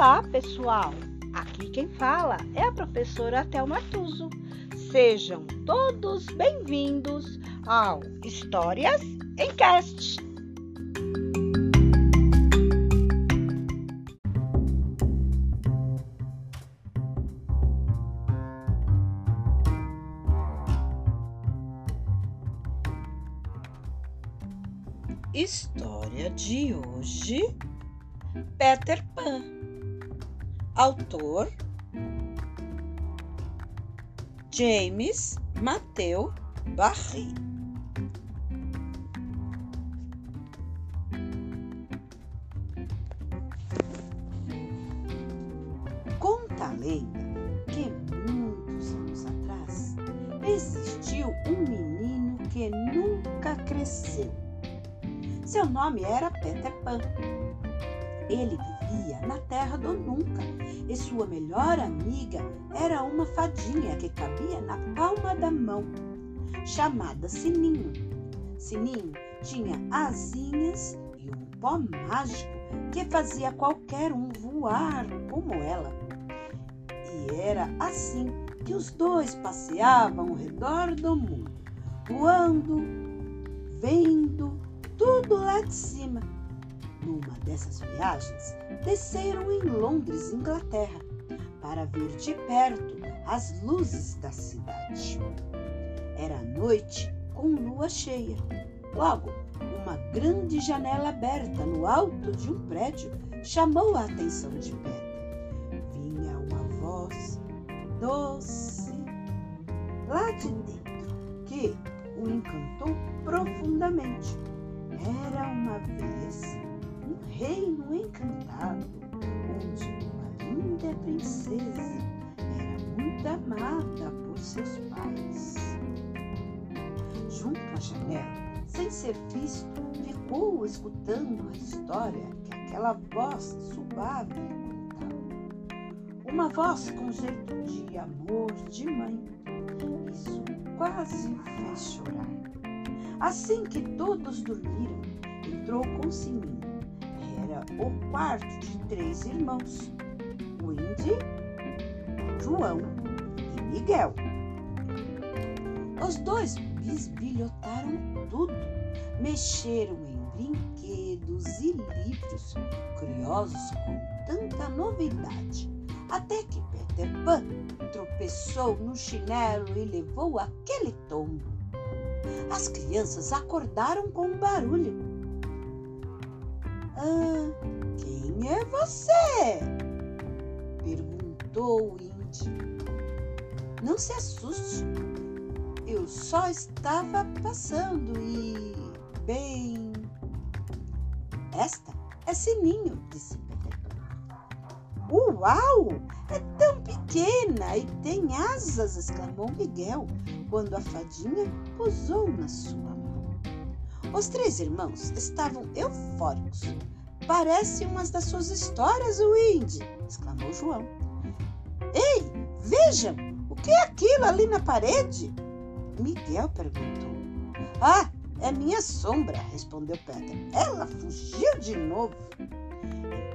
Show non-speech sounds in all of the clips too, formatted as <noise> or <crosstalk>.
Olá, pessoal! Aqui quem fala é a professora Thelma Tuso. Sejam todos bem-vindos ao Histórias em Cast. História de hoje: Peter Pan. Autor James Mateu Barry. Conta a lenda que muitos anos atrás existiu um menino que nunca cresceu. Seu nome era Peter Pan. Ele na terra do nunca e sua melhor amiga era uma fadinha que cabia na palma da mão, chamada Sininho. Sininho tinha asinhas e um pó mágico que fazia qualquer um voar como ela. E era assim que os dois passeavam ao redor do mundo, voando, vendo tudo lá de cima numa dessas viagens, desceram em Londres, Inglaterra, para ver de perto as luzes da cidade. Era noite com lua cheia. Logo, uma grande janela aberta no alto de um prédio chamou a atenção de Peter. Vinha uma voz doce lá de dentro que o encantou profundamente. Era uma vez reino encantado, onde uma linda princesa era muito amada por seus pais. Junto à janela, sem ser visto, ficou escutando a história que aquela voz suave contava. Uma voz com jeito de amor de mãe. Isso quase fez chorar. Assim que todos dormiram, entrou com Sininho o quarto de três irmãos, o Indy, João e Miguel. Os dois bisbilhotaram tudo, mexeram em brinquedos e livros, curiosos com tanta novidade, até que Peter Pan tropeçou no chinelo e levou aquele tombo. As crianças acordaram com um barulho ah, quem é você? Perguntou o índio. Não se assuste. Eu só estava passando e. Bem. Esta é Sininho, disse Uau! É tão pequena e tem asas! exclamou Miguel quando a fadinha pousou na sua mão. Os três irmãos estavam eufóricos. Parece umas das suas histórias, Windy! exclamou João. Ei, vejam! O que é aquilo ali na parede? Miguel perguntou. Ah, é minha sombra, respondeu Peter. Ela fugiu de novo.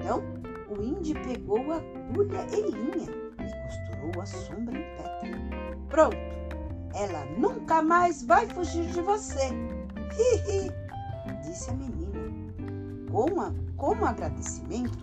Então, o Indy pegou a agulha e linha e costurou a sombra em Peter. Pronto, ela nunca mais vai fugir de você. Hi, <laughs> disse a menina. Como, como agradecimento,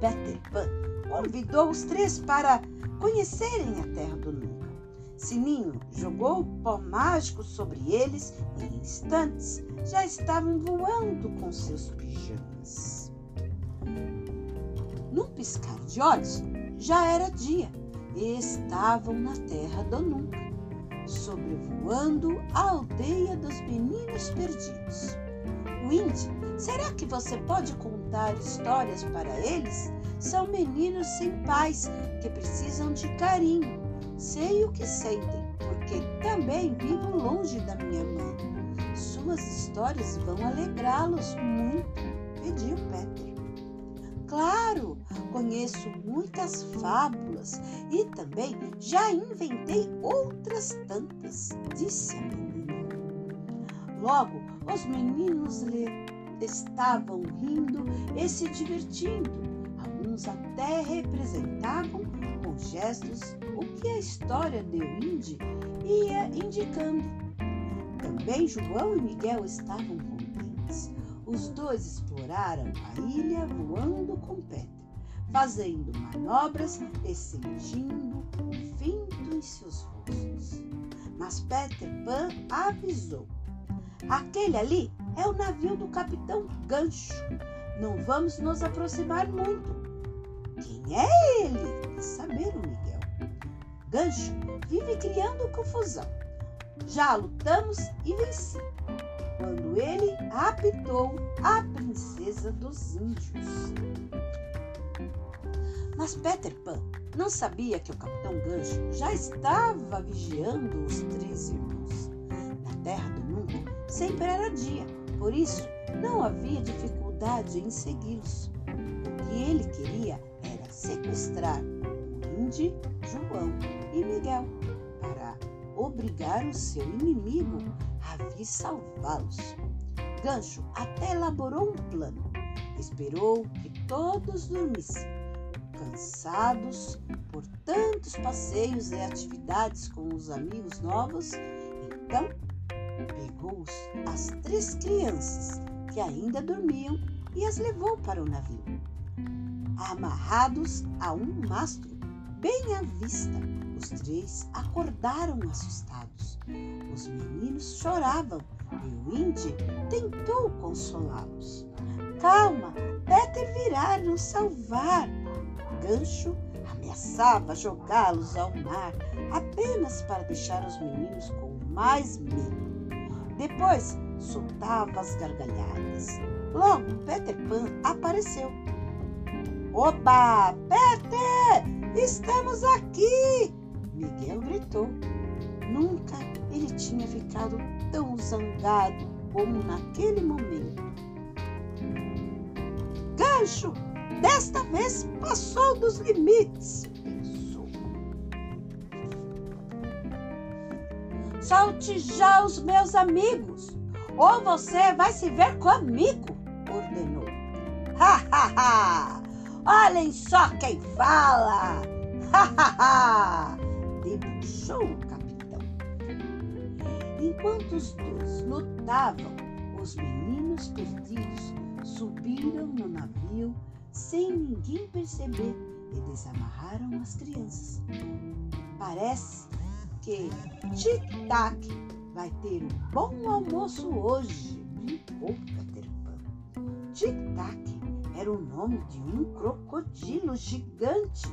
Peter Pan convidou os três para conhecerem a Terra do Nunca. Sininho jogou o pó mágico sobre eles e em instantes já estavam voando com seus pijamas. Num piscar de olhos, já era dia e estavam na Terra do Nunca sobrevoando a aldeia dos meninos perdidos. Windy, será que você pode contar histórias para eles? São meninos sem pais que precisam de carinho. Sei o que sentem, porque também vivo longe da minha mãe. Suas histórias vão alegrá-los muito, pediu Peter. Conheço muitas fábulas e também já inventei outras tantas, disse a menina. Logo, os meninos estavam rindo e se divertindo. A pequenos até representavam com gestos o que a história de Indy ia indicando. Também João e Miguel estavam contentes. Os dois exploraram a ilha voando com Peter, fazendo manobras e sentindo o vento em seus rostos. Mas Peter Pan avisou: Aquele ali é o navio do capitão Gancho. Não vamos nos aproximar muito. Quem é ele? Quis saber o Miguel. Gancho vive criando confusão. Já lutamos e venci. Quando ele apitou a princesa dos índios. Mas Peter Pan não sabia que o capitão Gancho já estava vigiando os três irmãos. Na terra do nunca sempre era dia, por isso não havia dificuldade em segui-los. O que ele queria era sequestrar Indy, João e Miguel para obrigar o seu inimigo a vir salvá-los. Gancho até elaborou um plano. Esperou que todos dormissem, cansados por tantos passeios e atividades com os amigos novos. Então, pegou as três crianças que ainda dormiam e as levou para o navio. Amarrados a um mastro bem à vista, os três acordaram assustados. Os meninos choravam e o Indy tentou consolá-los. Calma, Peter virá nos salvar. Gancho ameaçava jogá-los ao mar apenas para deixar os meninos com mais medo. Depois soltava as gargalhadas. Logo, Peter Pan apareceu. Oba! Peter! Estamos aqui! Miguel gritou. Nunca ele tinha ficado tão zangado como naquele momento. Gancho! Desta vez passou dos limites, pensou. Solte já os meus amigos, ou você vai se ver comigo, ordenou. Ha, ha, ha! Olhem só quem fala! Ha, ha, ha! Debuxou o capitão. Enquanto os dois lutavam, os meninos perdidos subiram no navio sem ninguém perceber e desamarraram as crianças. Parece que Tic-Tac vai ter um bom almoço hoje, brincou Peter Pan. Tic-Tac era o nome de um crocodilo gigante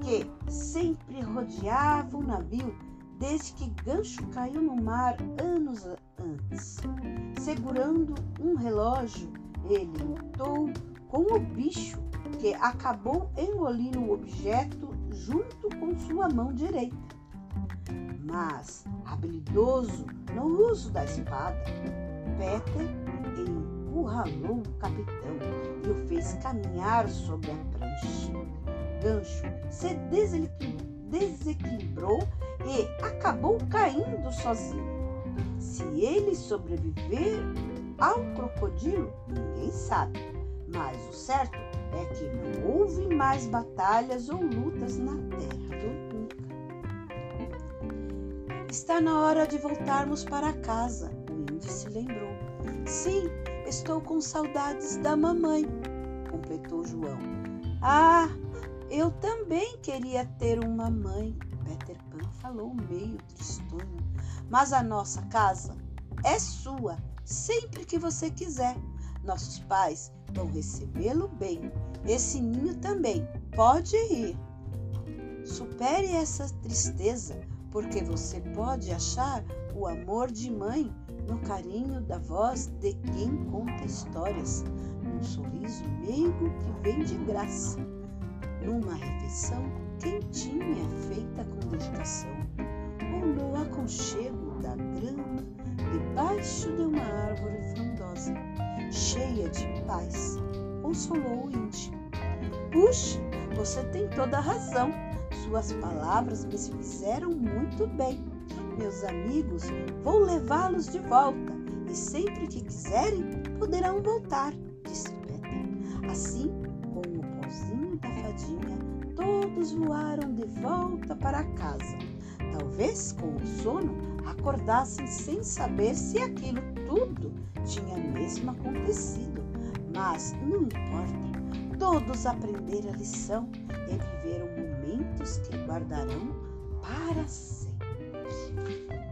que sempre rodeava o navio desde que Gancho caiu no mar anos antes. Segurando um relógio, ele lutou com o bicho que acabou engolindo o objeto junto com sua mão direita. Mas, habilidoso no uso da espada, Peter encurralou o capitão e o fez caminhar sobre a prancha. Gancho se desequilibrou e acabou caindo sozinho. Se ele sobreviver ao crocodilo, ninguém sabe, mas o certo é que não houve mais batalhas ou lutas na terra do Nunca. Está na hora de voltarmos para casa, o índio se lembrou. Sim, estou com saudades da mamãe, completou João. Ah, eu também queria ter uma mãe, Peter Pan falou meio tristonho. Mas a nossa casa é sua, sempre que você quiser. Nossos pais vão recebê-lo bem. Esse ninho também pode ir. Supere essa tristeza, porque você pode achar o amor de mãe no carinho da voz de quem conta histórias, num sorriso meigo que vem de graça, numa refeição quentinha feita com dedicação, ou no aconchego paz, consolou o índio. Puxa, você tem toda a razão. Suas palavras me fizeram muito bem. Meus amigos, vou levá-los de volta e sempre que quiserem poderão voltar, disse Peter. Assim, com o chapeuzinho da fadinha, todos voaram de volta para casa. Talvez com o sono acordassem sem saber se aquilo tudo tinha mesmo acontecido. Mas não importa, todos aprenderam a lição e viveram momentos que guardarão para sempre.